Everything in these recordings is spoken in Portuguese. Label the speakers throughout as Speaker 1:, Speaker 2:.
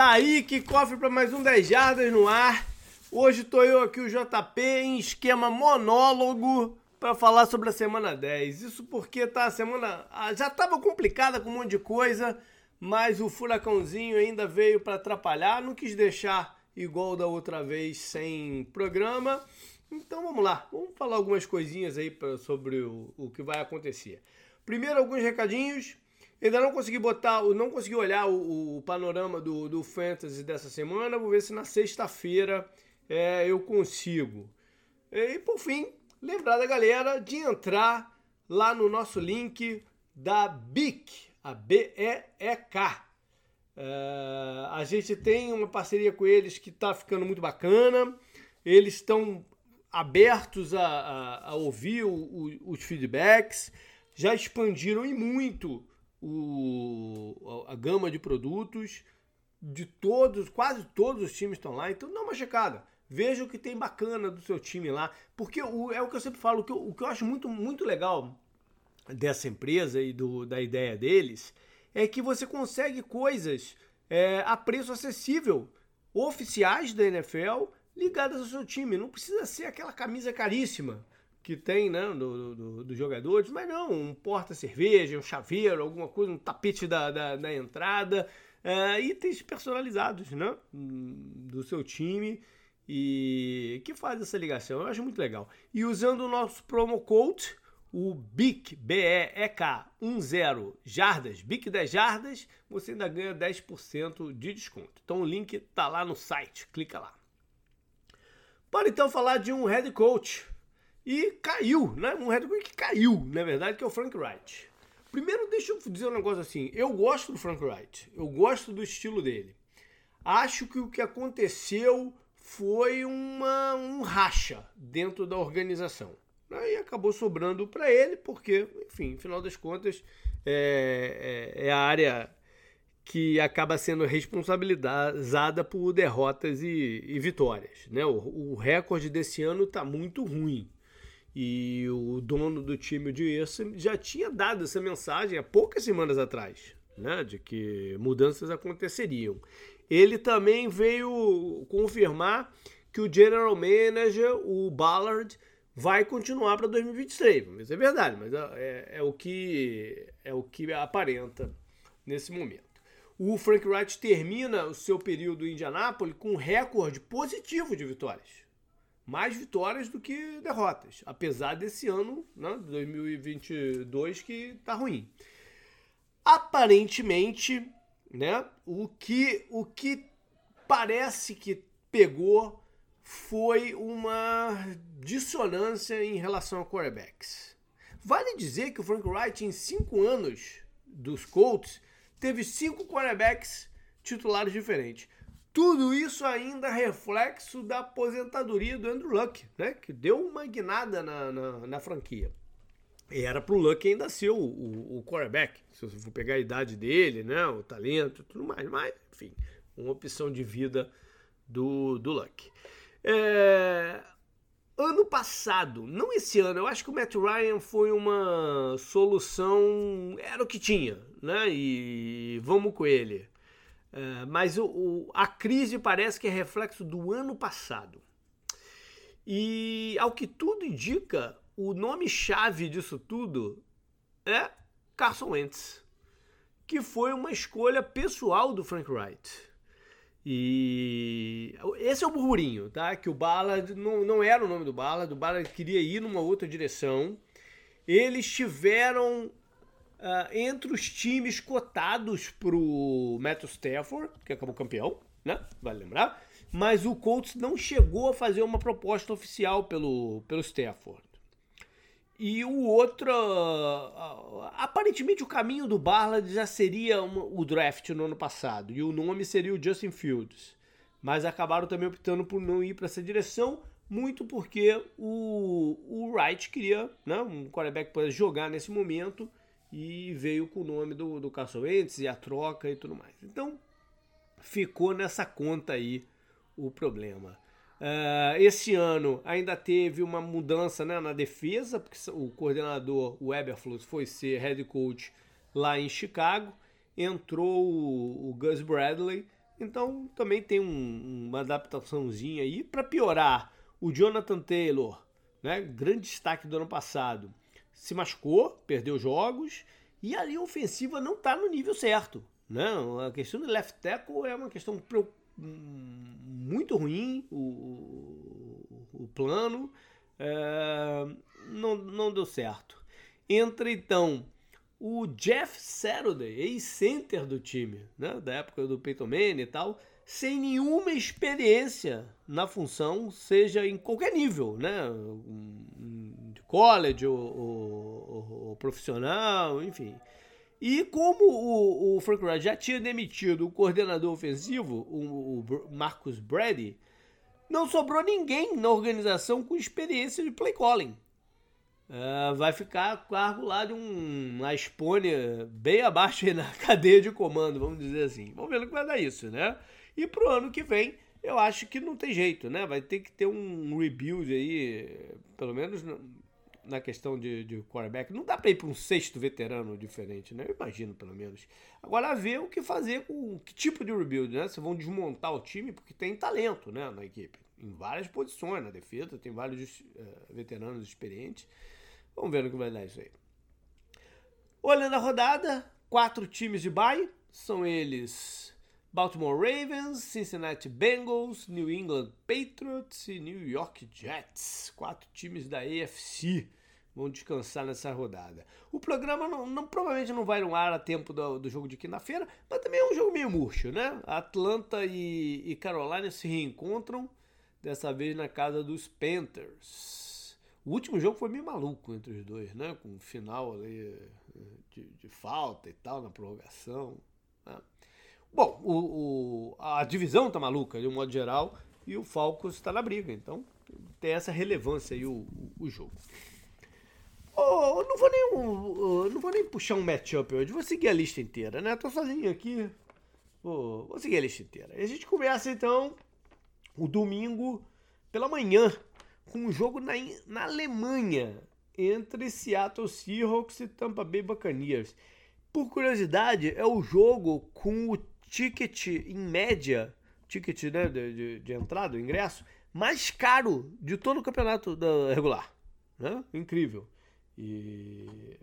Speaker 1: Tá aí que cofre para mais um 10 jardas no ar. Hoje tô eu aqui, o JP, em esquema monólogo para falar sobre a semana 10. Isso porque tá a semana ah, já tava complicada com um monte de coisa, mas o furacãozinho ainda veio para atrapalhar, não quis deixar igual da outra vez sem programa. Então vamos lá, vamos falar algumas coisinhas aí pra, sobre o, o que vai acontecer. Primeiro, alguns recadinhos. Ainda não consegui botar, não consegui olhar o, o panorama do, do Fantasy dessa semana. Vou ver se na sexta-feira é, eu consigo. E por fim, lembrar da galera de entrar lá no nosso link da BIC, a B-E-E-K. É, a gente tem uma parceria com eles que está ficando muito bacana. Eles estão abertos a, a, a ouvir o, o, os feedbacks, já expandiram e muito o, a gama de produtos de todos, quase todos os times estão lá, então dá uma checada. Veja o que tem bacana do seu time lá, porque o, é o que eu sempre falo, o que eu, o que eu acho muito, muito legal dessa empresa e do, da ideia deles é que você consegue coisas é, a preço acessível, oficiais da NFL, ligadas ao seu time. Não precisa ser aquela camisa caríssima que tem, né, do, do, dos jogadores, mas não, um porta-cerveja, um chaveiro, alguma coisa, um tapete da, da, da entrada, é, itens personalizados, né, do seu time e que faz essa ligação. Eu acho muito legal. E usando o nosso promo code, o BIC, B-E-E-K 10 jardas, BIC 10 jardas, você ainda ganha 10% de desconto. Então o link tá lá no site, clica lá. Para então falar de um head coach e caiu, né? Um head coach que caiu, na verdade, que é o Frank Wright. Primeiro, deixa eu dizer um negócio assim. Eu gosto do Frank Wright. Eu gosto do estilo dele. Acho que o que aconteceu foi uma, um racha dentro da organização. Aí acabou sobrando para ele, porque, enfim, final das contas, é, é, é, a área que acaba sendo responsabilizada por derrotas e, e vitórias. Né? O, o recorde desse ano está muito ruim. E o dono do time, o Dias, já tinha dado essa mensagem há poucas semanas atrás, né, de que mudanças aconteceriam. Ele também veio confirmar que o general manager, o Ballard, vai continuar para 2023. Isso é verdade, mas é, é, é, o que é o que aparenta nesse momento. O Frank Wright termina o seu período em Indianápolis com um recorde positivo de vitórias mais vitórias do que derrotas, apesar desse ano, né, 2022, que tá ruim. Aparentemente, né, o que, o que parece que pegou foi uma dissonância em relação a quarterbacks. Vale dizer que o Frank Wright, em cinco anos dos Colts, teve cinco quarterbacks titulares diferentes. Tudo isso ainda é reflexo da aposentadoria do Andrew Luck, né? Que deu uma guinada na, na, na franquia. E era pro Luck ainda ser o, o, o quarterback. Se você for pegar a idade dele, né? O talento tudo mais. Mas, enfim, uma opção de vida do, do Luck. É, ano passado, não esse ano, eu acho que o Matt Ryan foi uma solução, era o que tinha, né? E vamos com ele. É, mas o, o, a crise parece que é reflexo do ano passado. E, ao que tudo indica, o nome-chave disso tudo é Carson Wentz, que foi uma escolha pessoal do Frank Wright. E esse é o burburinho, tá? Que o Ballard não, não era o nome do Ballard, o Ballard queria ir numa outra direção. Eles tiveram uh, entre os times cotados pro Matthew Stafford, que acabou campeão, né? Vale lembrar. Mas o Colts não chegou a fazer uma proposta oficial pelo, pelo Stafford. E o outro, uh, aparentemente o caminho do Barlad já seria o draft no ano passado, e o nome seria o Justin Fields. Mas acabaram também optando por não ir para essa direção, muito porque o, o Wright queria né, um quarterback para jogar nesse momento, e veio com o nome do, do Carson e a troca e tudo mais. Então ficou nessa conta aí o problema. Uh, esse ano ainda teve uma mudança né, na defesa, porque o coordenador, o Eberflus, foi ser head coach lá em Chicago. Entrou o, o Gus Bradley Então também tem um, uma adaptaçãozinha aí para piorar. O Jonathan Taylor, né, grande destaque do ano passado, se machucou, perdeu jogos e a linha ofensiva não está no nível certo. Né? A questão do left tackle é uma questão muito ruim, o, o, o plano é, não, não deu certo. Entra então o Jeff Saturday, ex-center do time, né, da época do Peyton Manning e tal, sem nenhuma experiência na função, seja em qualquer nível, né, college ou, profissional, enfim. E como o, o, Frank Wright já tinha demitido o coordenador ofensivo, o, o Marcus Brady, não sobrou ninguém na organização com experiência de play calling. Uh, vai ficar cargo lá de um, uma Espônia bem abaixo na cadeia de comando, vamos dizer assim. Vamos ver o que vai dar isso, né? E pro ano que vem, eu acho que não tem jeito, né? Vai ter que ter um rebuild aí, pelo menos na questão de, de quarterback. Não dá para ir para um sexto veterano diferente, né? Eu imagino, pelo menos. Agora, ver o que fazer com que tipo de rebuild, né? Se vão desmontar o time, porque tem talento, né, na equipe. Em várias posições, na defesa, tem vários uh, veteranos experientes. Vamos ver no que vai dar isso aí. Olhando a rodada, quatro times de bye. São eles Baltimore Ravens, Cincinnati Bengals, New England Patriots e New York Jets. Quatro times da AFC vão descansar nessa rodada. O programa não, não, provavelmente não vai no ar a tempo do, do jogo de quinta-feira, mas também é um jogo meio murcho, né? Atlanta e, e Carolina se reencontram, dessa vez na casa dos Panthers. O último jogo foi meio maluco entre os dois, né? Com um final ali eh, de, de, falta e tal, na prorrogação. Né? Bom, o, o, a divisão tá maluca de um modo geral e o Falcons está na briga, então tem essa relevância aí o, o, o jogo. Oh, não vou nem não vou nem puxar um matchup hoje, vou seguir a lista inteira, né? Tô sozinho aqui, vou, vou seguir a lista inteira. E a gente começa então o domingo pela manhã com um jogo na, na Alemanha entre Seattle Seahawks e Tampa Bay Buccaneers. Por curiosidade, é o jogo com o ticket em média, ticket né, de, de, de entrada, ingresso, mais caro de todo o campeonato regular. Né? Incrível. E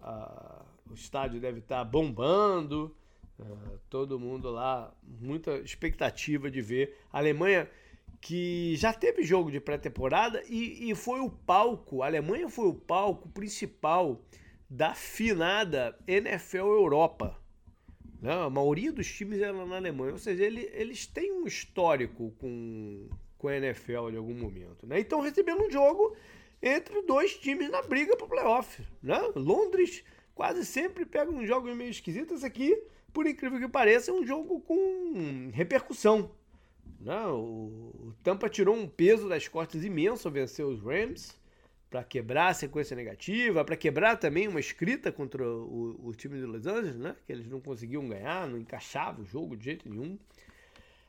Speaker 1: a, o estádio deve estar bombando, uh, todo mundo lá, muita expectativa de ver. A Alemanha que já teve jogo de pré-temporada e, e foi o palco, a Alemanha foi o palco principal da finada NFL Europa. Né? A maioria dos times era na Alemanha, ou seja, ele, eles têm um histórico com, com a NFL em algum momento. Né? Então recebendo um jogo entre dois times na briga para o playoff. Né? Londres quase sempre pega um jogo meio esquisito. Esse aqui, por incrível que pareça, é um jogo com repercussão. Não, o Tampa tirou um peso das costas imenso ao vencer os Rams para quebrar a sequência negativa, para quebrar também uma escrita contra o, o, time de Los Angeles, né? Que eles não conseguiam ganhar, não encaixava o jogo de jeito nenhum.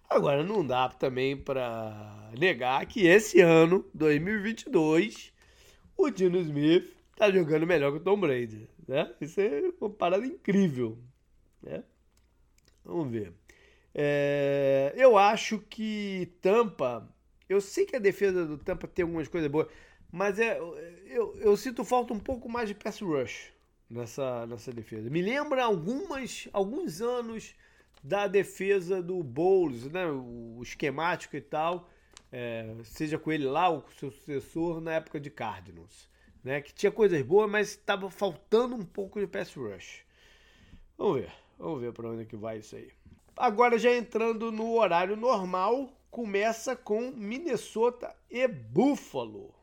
Speaker 1: Agora não dá também para negar que esse ano, 2022, o Dino Smith tá jogando melhor que o Tom Brady, né? Isso é uma parada incrível, né? Vamos ver. É, eu acho que Tampa. Eu sei que a defesa do Tampa tem algumas coisas boas, mas é, eu, eu sinto falta um pouco mais de pass rush nessa, nessa defesa. Me lembra algumas, alguns anos da defesa do Bowles, né? o esquemático e tal, é, seja com ele lá, o seu sucessor, na época de Cardinals. Né? Que tinha coisas boas, mas estava faltando um pouco de pass rush. Vamos ver, vamos ver para onde é que vai isso aí. Agora já entrando no horário normal, começa com Minnesota e Buffalo.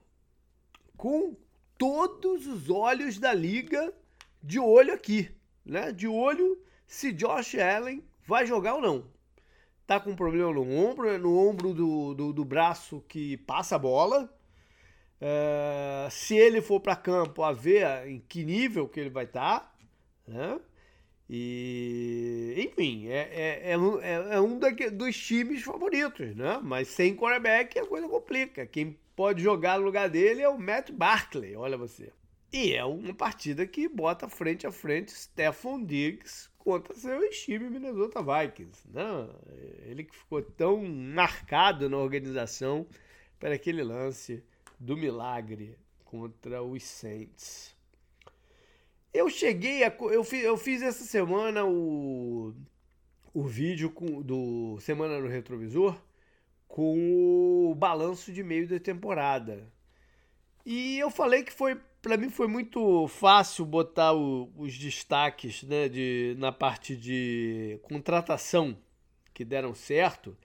Speaker 1: Com todos os olhos da liga de olho aqui, né? De olho se Josh Allen vai jogar ou não. Tá com problema no ombro, é no ombro do, do, do braço que passa a bola. É, se ele for para campo, a ver em que nível que ele vai estar. Tá, né? E, enfim, é, é, é, é, é um dos times favoritos, né? Mas sem quarterback a coisa complica. Quem pode jogar no lugar dele é o Matt Barkley, olha você. E é uma partida que bota frente a frente Stephon Diggs contra seu time Minnesota Vikings. Né? Ele que ficou tão marcado na organização para aquele lance do milagre contra os Saints. Eu cheguei a. Eu fiz, eu fiz essa semana o, o vídeo com, do Semana no Retrovisor com o balanço de meio da temporada. E eu falei que foi para mim foi muito fácil botar o, os destaques né, de, na parte de contratação que deram certo,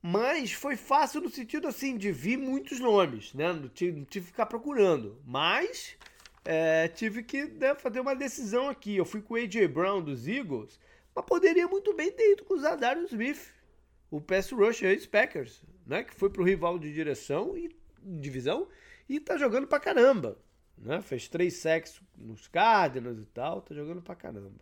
Speaker 1: mas foi fácil no sentido assim de vir muitos nomes, né? Não tive, não tive que ficar procurando, mas é, tive que né, fazer uma decisão aqui. Eu fui com o AJ Brown dos Eagles, mas poderia muito bem ter ido com o Zadarius Smith, o pass rusher dos Packers, né? Que foi pro rival de direção e divisão e tá jogando pra caramba. Né? Fez três sacks nos Cardinals e tal, tá jogando pra caramba.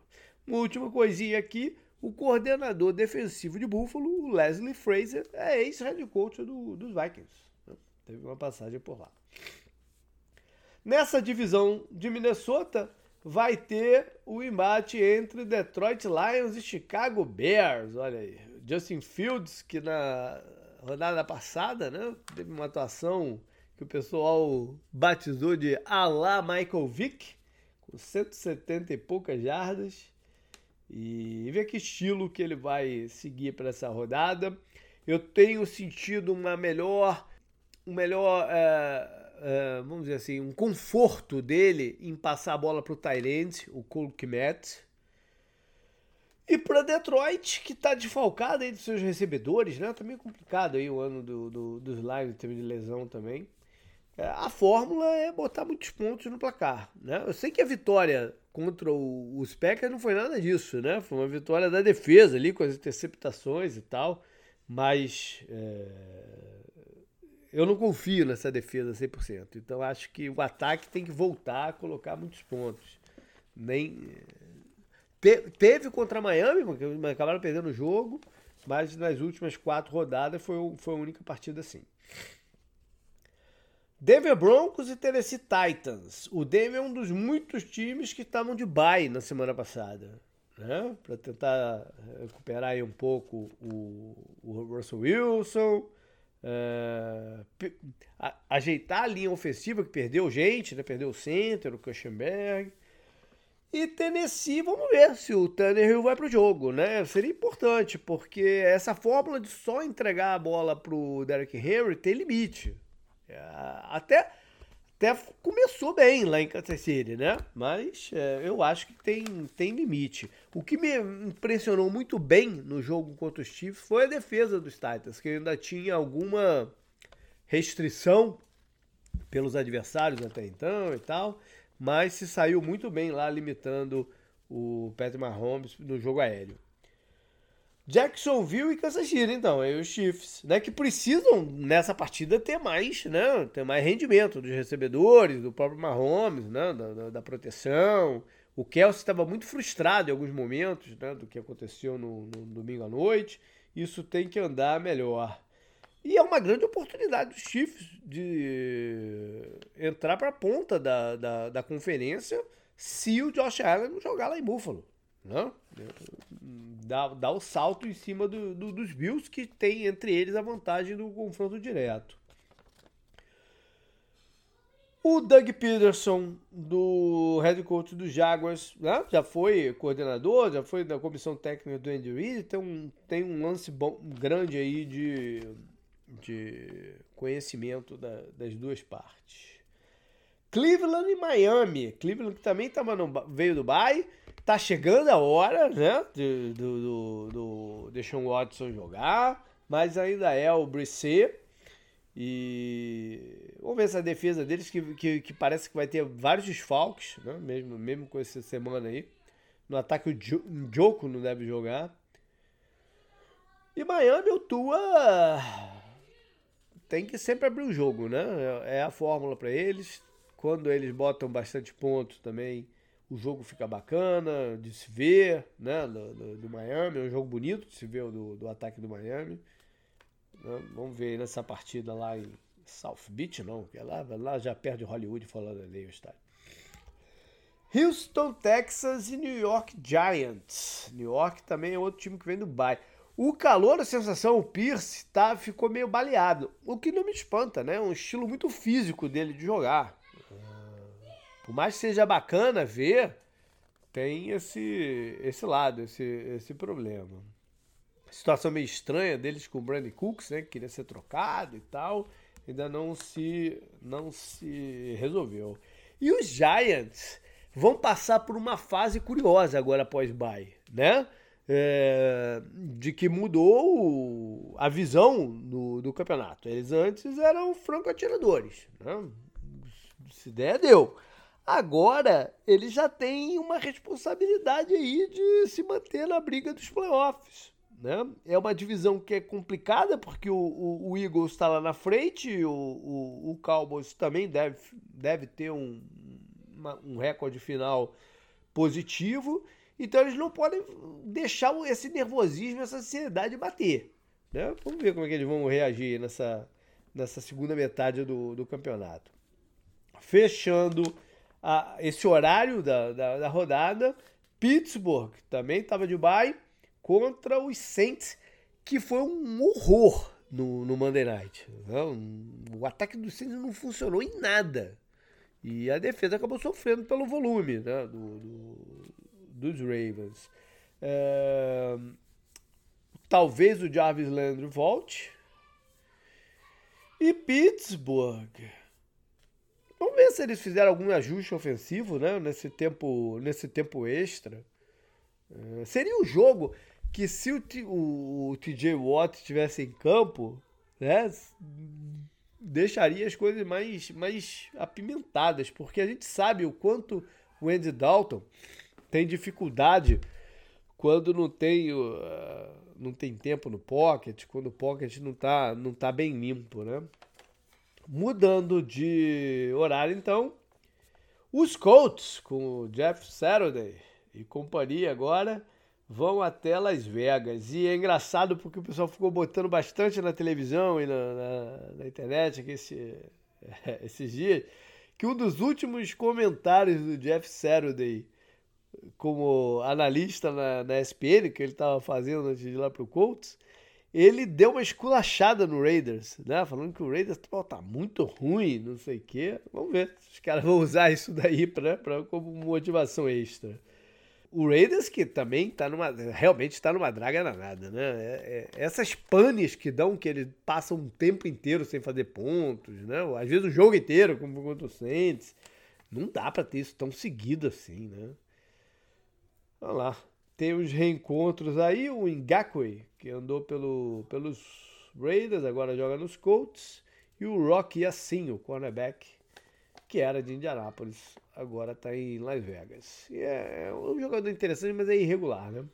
Speaker 1: Uma última coisinha aqui, o coordenador defensivo de Buffalo, o Leslie Fraser, é ex-head coach do, dos Vikings. Né? Teve uma passagem por lá. Nessa divisão de Minnesota, vai ter o embate entre Detroit Lions e Chicago Bears. Olha aí, Justin Fields, que na rodada passada, né, teve uma atuação que o pessoal batizou de Alá Michael Vick, com 170 e poucas jardas. E ver que estilo que ele vai seguir para essa rodada. Eu tenho sentido uma melhor, um melhor, é, é, vamos dizer assim, um conforto dele em passar a bola para o Tyrant, o Cole Kmet. E para Detroit, que está desfalcado aí dos seus recebedores, né? Tá meio complicado aí o ano do, do, dos Lions em termos de lesão também. A fórmula é botar muitos pontos no placar. Né? Eu sei que a vitória contra os Packers não foi nada disso, né? Foi uma vitória da defesa ali, com as interceptações e tal, mas é, eu não confio nessa defesa 100%. Então acho que o ataque tem que voltar a colocar muitos pontos. Nem te, teve contra Miami, porque acabaram perdendo o jogo, mas nas últimas quatro rodadas foi, foi a única partida assim. Denver Broncos e Tennessee Titans. O Denver é um dos muitos times que estavam de bye na semana passada. Né? Para tentar recuperar aí um pouco o, o Russell Wilson, é, a, ajeitar a linha ofensiva que perdeu gente, né? perdeu o center, o Kuchenberg. E Tennessee, vamos ver se o Tannehill vai pro jogo, né? Seria importante, porque essa fórmula de só entregar a bola pro Derrick Henry tem limite. É, até, até começou bem lá em Kansas City, né? Mas é, eu acho que tem, tem limite. O que me impressionou muito bem no jogo contra os Chiefs foi a defesa dos Titans, que ainda tinha alguma restrição pelos adversários até então e tal, mas se saiu muito bem lá limitando o Patrick Mahomes no jogo aéreo. Jacksonville e Kansas City, então, aí os Chiefs, né, que precisam nessa partida ter mais, né, ter mais rendimento dos recebedores, do próprio Mahomes, né, da, da, da proteção. O Kelsey estava muito frustrado em alguns momentos, né, do que aconteceu no, no, domingo à noite. Isso tem que andar melhor. E é uma grande oportunidade dos Chiefs de entrar para a ponta da, da, da conferência se o Josh Allen não jogar lá em Buffalo. Né? Dá, dá o salto em cima do, do, dos Bills, que tem entre eles a vantagem do confronto direto. O Doug Peterson, do head coach dos Jaguars, né? já foi coordenador, já foi da comissão técnica do Andy Reid, tem um, tem um lance bom, grande aí de, de conhecimento da, das duas partes. Cleveland e Miami. Cleveland que também tava no, veio do Bay Tá chegando a hora, né? Do, do, do, do Watson jogar, mas ainda é o Brisset. E vamos ver essa defesa deles, que, que, que, parece que vai ter vários desfalques, né? mesmo, mesmo com essa semana aí. No ataque, o Joko não deve jogar. E Miami, o Tua tem que sempre abrir o jogo, né? É a fórmula para eles. Quando eles botam bastante pontos também, o jogo fica bacana de se ver, né? Do, do, do Miami, é um jogo bonito de se ver do, do ataque do Miami. Né? Vamos ver nessa partida lá em South Beach, não, que é lá, lá já perde Hollywood falando ali o estádio. Houston, Texas e New York Giants. New York também é outro time que vem do Bay. O calor, a sensação, o Pierce tá, ficou meio baleado. O que não me espanta, né? Um estilo muito físico dele de jogar. Por mais que seja bacana ver, tem esse, esse lado, esse, esse problema. Situação meio estranha deles com o Brandon Cooks, né? Que queria ser trocado e tal. Ainda não se, não se resolveu. E os Giants vão passar por uma fase curiosa agora após bye, né? É, de que mudou a visão do, do campeonato. Eles antes eram franco-atiradores. Né? Se der, deu. Agora, eles já têm uma responsabilidade aí de se manter na briga dos playoffs. Né? É uma divisão que é complicada, porque o, o, o Eagles está lá na frente, o, o, o, Cowboys também deve, deve ter um, uma, um recorde final positivo. Então eles não podem deixar esse nervosismo, essa ansiedade bater. Né? Vamos ver como é que eles vão reagir nessa, nessa segunda metade do, do campeonato. Fechando a, esse horário da, da, da rodada, Pittsburgh também estava de bye contra os Saints, que foi um horror no, no Monday Night. Né? O ataque dos Saints não funcionou em nada. E a defesa acabou sofrendo pelo volume né? do, do dos Ravens. É, talvez o Jarvis Landry volte. E Pittsburgh. Vamos ver se eles fizeram algum ajuste ofensivo né, nesse, tempo, nesse tempo extra. É, seria um jogo que se o, o, o TJ Watt estivesse em campo, né, deixaria as coisas mais, mais apimentadas, porque a gente sabe o quanto o Andy Dalton tem dificuldade quando não tem, uh, não tem tempo no pocket, quando o pocket não está não tá bem limpo, né? Mudando de horário, então, os Colts com o Jeff Saturday e companhia agora vão até Las Vegas. E é engraçado porque o pessoal ficou botando bastante na televisão e na, na, na internet aqui esse, esses dias que um dos últimos comentários do Jeff Saturday como analista na, na SPN, que ele estava fazendo antes de ir lá para o Colts, ele deu uma esculachada no Raiders, né? Falando que o Raiders pô, tá muito ruim, não sei o quê. Vamos ver se os caras vão usar isso daí pra, pra, como motivação extra. O Raiders que também tá numa. Realmente está numa draga danada, né? É, é, essas panes que dão, que eles passam um tempo inteiro sem fazer pontos, né? Às vezes o jogo inteiro, como contra o Saints. Não dá para ter isso tão seguido assim, né? Olha lá. Tem os reencontros aí, o Ngakwe, que andou pelo, pelos Raiders, agora joga nos Colts, e o Rock Yassin, o cornerback, que era de Indianápolis, agora está em Las Vegas. E é, é um jogador interessante, mas é irregular, né?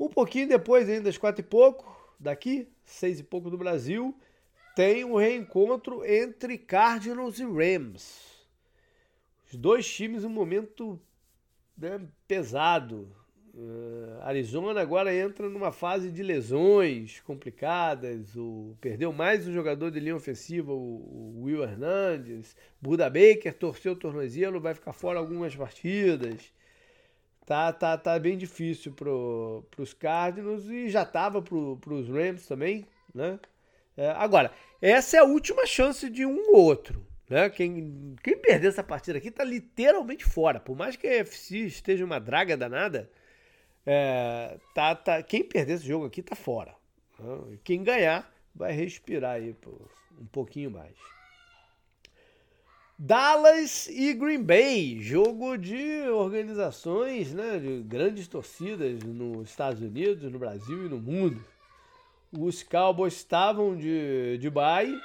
Speaker 1: Um pouquinho depois, ainda às quatro e pouco, daqui, seis e pouco do Brasil, tem um reencontro entre Cardinals e Rams. Os dois times, um momento né, pesado. Uh, Arizona agora entra numa fase de lesões complicadas. O, perdeu mais um jogador de linha ofensiva, o, o Will Hernandes. Buda Baker torceu o tornozelo, vai ficar fora algumas partidas. Tá, tá, tá bem difícil para os Cardinals e já estava para os Rams também, né? É, agora, essa é a última chance de um ou outro. Né? Quem, quem perder essa partida aqui está literalmente fora. Por mais que a UFC esteja uma draga danada, é, tá, tá, quem perder esse jogo aqui está fora. Né? Quem ganhar vai respirar aí um pouquinho mais. Dallas e Green Bay, jogo de organizações, né, de grandes torcidas nos Estados Unidos, no Brasil e no mundo. Os Cowboys estavam de, de bye,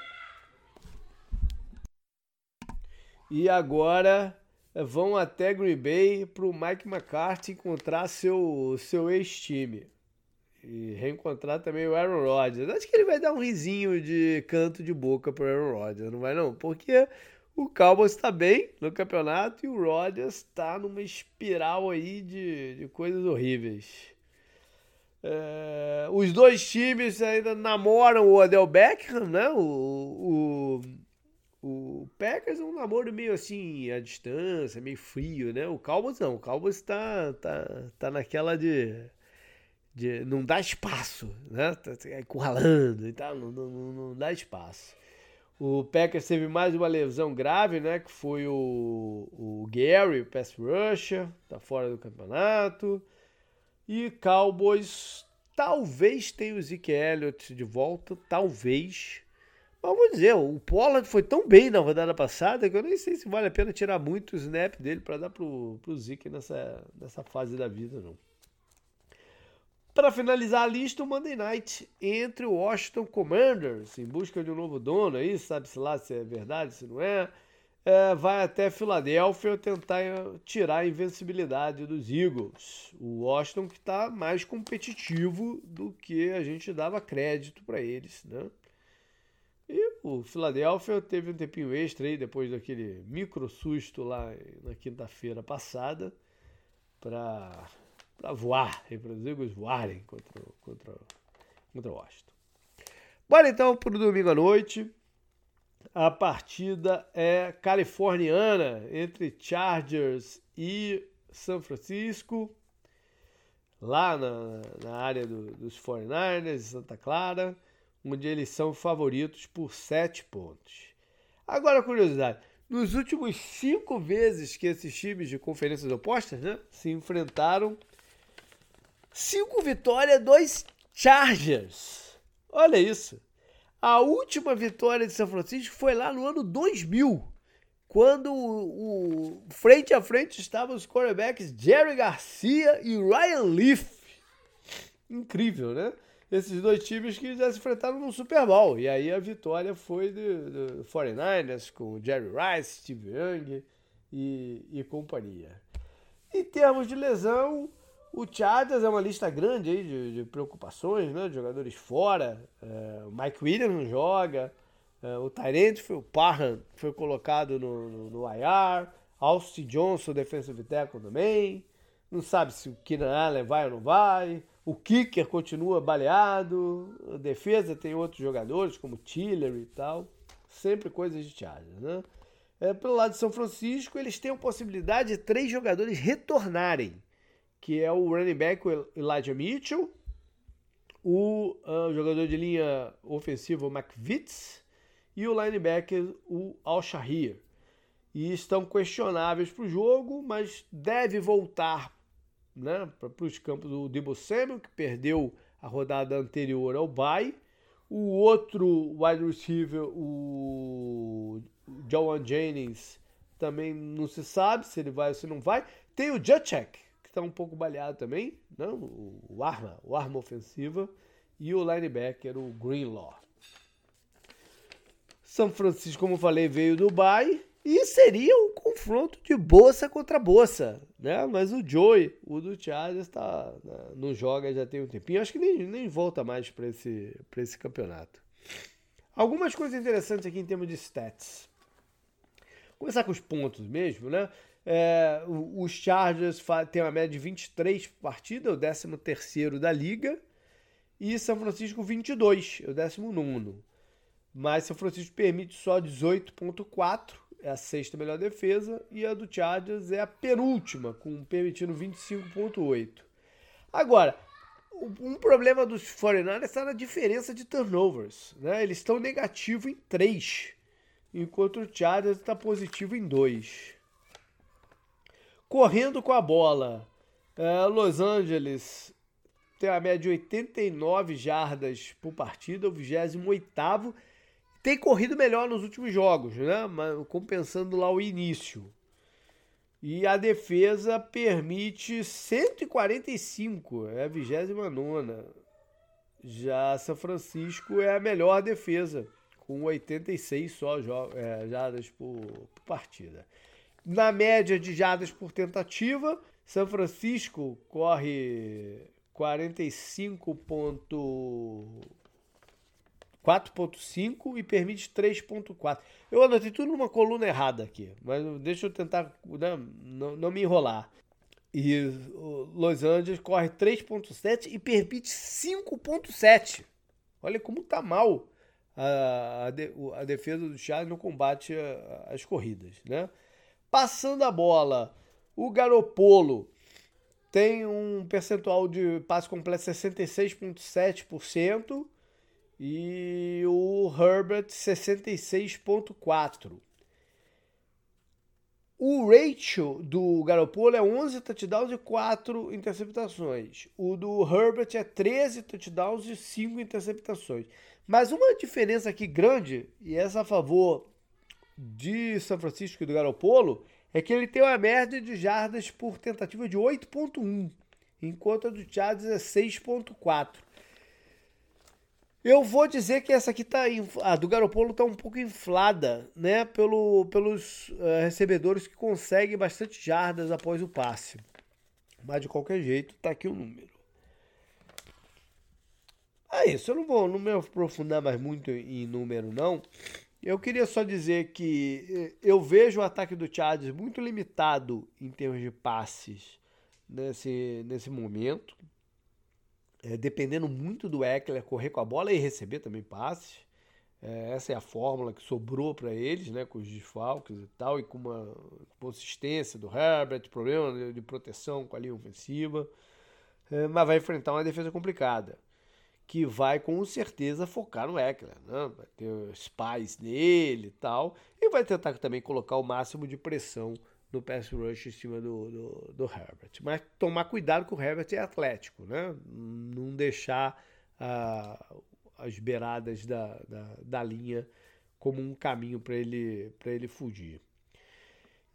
Speaker 1: e agora eh, vão até Green Bay para o Mike McCarthy encontrar seu, seu ex-time. E reencontrar também o Aaron Rodgers. Acho que ele vai dar um risinho de canto de boca pro Aaron Rodgers, não vai não? Porque o Cowboys está bem no campeonato e o Rodgers está numa espiral aí de, de coisas horríveis. É, os dois times ainda namoram o Odell Beckham, né? O, o o Packers é um namoro meio assim, à distância, meio frio, né? O Cowboys não. O Cowboys tá, tá, tá naquela de, de. Não dá espaço, né? Tá, tá encurralando e tal, não, não, não dá espaço. O Packers teve mais uma lesão grave, né? Que foi o, o Gary, o pass rusher, tá fora do campeonato. E Cowboys talvez tenha o Zeke Elliott de volta, talvez. Mas vou dizer, o Pollard foi tão bem na rodada passada que eu nem sei se vale a pena tirar muito o snap dele para dar pro, pro Zeke nessa, nessa fase da vida, não. Para finalizar a lista, o Monday Night entre o Washington Commanders, em busca de um novo dono aí, sabe-se lá se é verdade, se não é, é, vai até Filadélfia tentar tirar a invencibilidade dos Eagles. O Washington que está mais competitivo do que a gente dava crédito para eles, né? E o Philadelphia teve um tempinho extra aí depois daquele micro susto lá na quinta-feira passada para voar, para os Eagles voarem contra, contra, contra o Washington. Bora então para o domingo à noite. A partida é californiana entre Chargers e São Francisco, lá na, na área do, dos 49ers, Santa Clara onde eles são favoritos por 7 pontos. Agora, curiosidade: nos últimos cinco vezes que esses times de conferências opostas né, se enfrentaram, cinco vitórias, dois Chargers. Olha isso. A última vitória de São Francisco foi lá no ano 2000, quando o, o frente a frente estavam os quarterbacks Jerry Garcia e Ryan Leaf. Incrível, né? Esses dois times que já se enfrentaram no Super Bowl. E aí a vitória foi do, do 49ers com Jerry Rice, Steve Young e, e companhia. Em termos de lesão, o Chargers é uma lista grande aí de, de preocupações, né? De jogadores fora. É, o Mike Williams não joga. É, o Tyrant foi o Parham, foi colocado no, no, no IR. Austin Johnson, defensive tackle também. Não sabe se o Keenan Allen vai ou não vai. O kicker continua baleado, a defesa tem outros jogadores, como Tiller e tal. Sempre coisas de Chargers, né? É, pelo lado de São Francisco, eles têm a possibilidade de três jogadores retornarem, que é o running back Elijah Mitchell, o uh, jogador de linha ofensivo McVitz e o linebacker o Al Shahir. E estão questionáveis para o jogo, mas deve voltar né, para os campos do Debo Samuel, que perdeu a rodada anterior ao bye. O outro wide receiver, o Joan Jennings, também não se sabe se ele vai ou se não vai. Tem o Juchek, que está um pouco baleado também? Né, o arma, o arma ofensiva. E o linebacker, o Greenlaw. São Francisco, como falei, veio do bye. E seria um confronto de bolsa contra bolsa, né? Mas o Joey, o do Chargers, tá, né? não joga já tem um tempinho. Acho que nem, nem volta mais para esse, esse campeonato. Algumas coisas interessantes aqui em termos de stats. Começar com os pontos mesmo, né? É, os Chargers têm uma média de 23 partidas, o 13 terceiro da liga. E São Francisco 22, é o 19. Mas São Francisco permite só 18,4 é a sexta melhor defesa e a do Chargers é a penúltima, com permitindo 25.8. Agora, um problema dos 49ers está na diferença de turnovers. Né? Eles estão negativo em 3, enquanto o Chargers está positivo em 2. Correndo com a bola, é, Los Angeles tem a média de 89 jardas por partida, o 28º tem corrido melhor nos últimos jogos, né? Mas compensando lá o início. E a defesa permite 145, é a 29. Já São Francisco é a melhor defesa, com 86 só é, jadas por, por partida. Na média de jadas por tentativa, São Francisco corre 45. 4.5 e permite 3.4. Eu anotei tudo numa coluna errada aqui, mas deixa eu tentar né, não, não me enrolar. E Los Angeles corre 3.7 e permite 5.7. Olha como tá mal a, a, defesa do Chargers no combate às corridas, né? Passando a bola, o Garopolo tem um percentual de passe completo 66,7% e o Herbert 66,4%. O ratio do Garoppolo é 11 touchdowns e 4 interceptações. O do Herbert é 13 touchdowns e 5 interceptações. Mas uma diferença aqui grande, e essa a favor de São Francisco e do Garoppolo, é que ele tem uma média de jardas por tentativa de 8.1, enquanto a do Chargers é 6.4. Eu vou dizer que essa aqui tá. A do Garopolo tá um pouco inflada, né? Pelo, pelos uh, recebedores que conseguem bastante jardas após o passe. Mas de qualquer jeito, tá aqui o número. É isso, eu não vou não me aprofundar mais muito em número, não. Eu queria só dizer que eh, eu vejo o ataque do Chargers muito limitado em termos de passes nesse, nesse momento é, dependendo muito do Eckler correr com a bola e receber também passes. É, essa é a fórmula que sobrou para eles, né, com os desfalques e tal, e com uma consistência do Herbert, problema de, de proteção com a linha ofensiva. É, mas vai enfrentar uma defesa complicada, que vai com certeza focar no Eckler. Né? Vai ter spies nele e tal, e vai tentar também colocar o máximo de pressão no pass rush em cima do, do, do, Herbert. Mas tomar cuidado que o Herbert é atlético, né? Não deixar ah, as beiradas da, da, da, linha como um caminho para ele, ele fugir.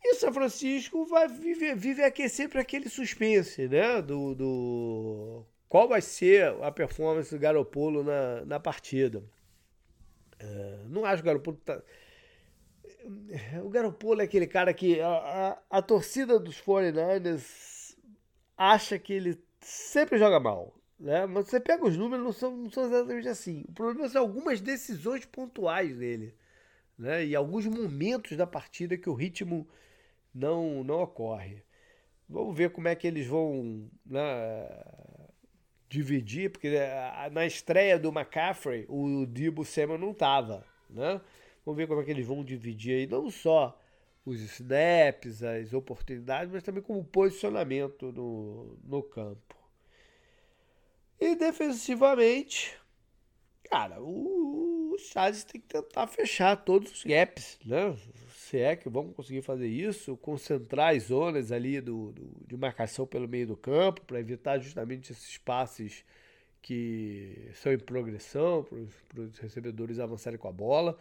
Speaker 1: E São Francisco vai viver, vive aqui sempre aquele suspense, né? Do, do qual vai ser a performance do Garopolo na, na partida. Uh, não acho que o Garopolo tá, o Garoppolo é aquele cara que a, a, a, torcida dos 49ers acha que ele sempre joga mal. Né? Mas você pega os números, não são, não são exatamente assim. O problema são algumas decisões pontuais dele. Né? E alguns momentos da partida que o ritmo não, não ocorre. Vamos ver como é que eles vão né, dividir, porque eh, na estreia do McCaffrey, o Debo Samuel não estava. Né? Vamos ver como é que eles vão dividir aí, não só os snaps, as oportunidades, mas também como posicionamento no, no campo. E defensivamente, cara, o, o Charles tem que tentar fechar todos os gaps, né? Se é que vamos conseguir fazer isso, concentrar as zonas ali do, do de marcação pelo meio do campo, para evitar justamente esses passes que são em progressão, para os recebedores avançarem com a bola.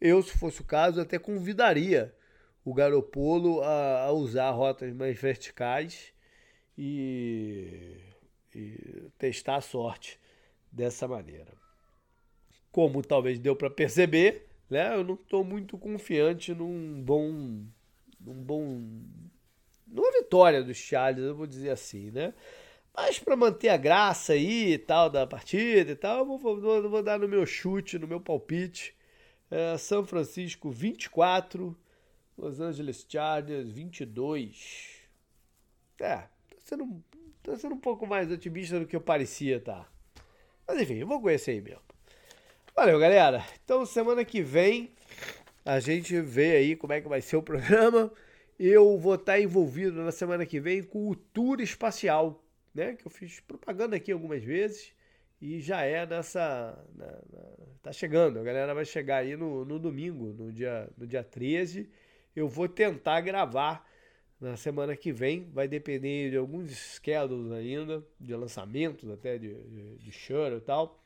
Speaker 1: Eu, se fosse o caso, até convidaria o Garopolo a, a usar rotas mais verticais e, e testar a sorte dessa maneira. Como talvez deu para perceber, né, eu não estou muito confiante num bom, num bom, numa vitória dos Charles, eu vou dizer assim, né? Mas para manter a graça aí e tal da partida e tal, eu vou, vou, vou dar no meu chute, no meu palpite é, São Francisco 24, Los Angeles Chargers 22. É, tá sendo, tá sendo um pouco mais otimista do que eu parecia, tá? Mas enfim, eu vou conhecer aí mesmo. Valeu, galera. Então, semana que vem a gente vê aí como é que vai ser o programa. Eu vou estar envolvido na semana que vem com o Tour Espacial, né? Que eu fiz propaganda aqui algumas vezes. E já é nessa. Na, na, tá chegando, a galera vai chegar aí no, no domingo, no dia, no dia 13. Eu vou tentar gravar na semana que vem. Vai depender de alguns schedules ainda, de lançamentos até de, de, de show e tal.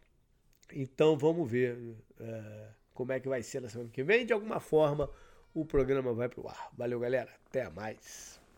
Speaker 1: Então vamos ver é, como é que vai ser na semana que vem. De alguma forma o programa vai pro ar. Valeu, galera. Até mais.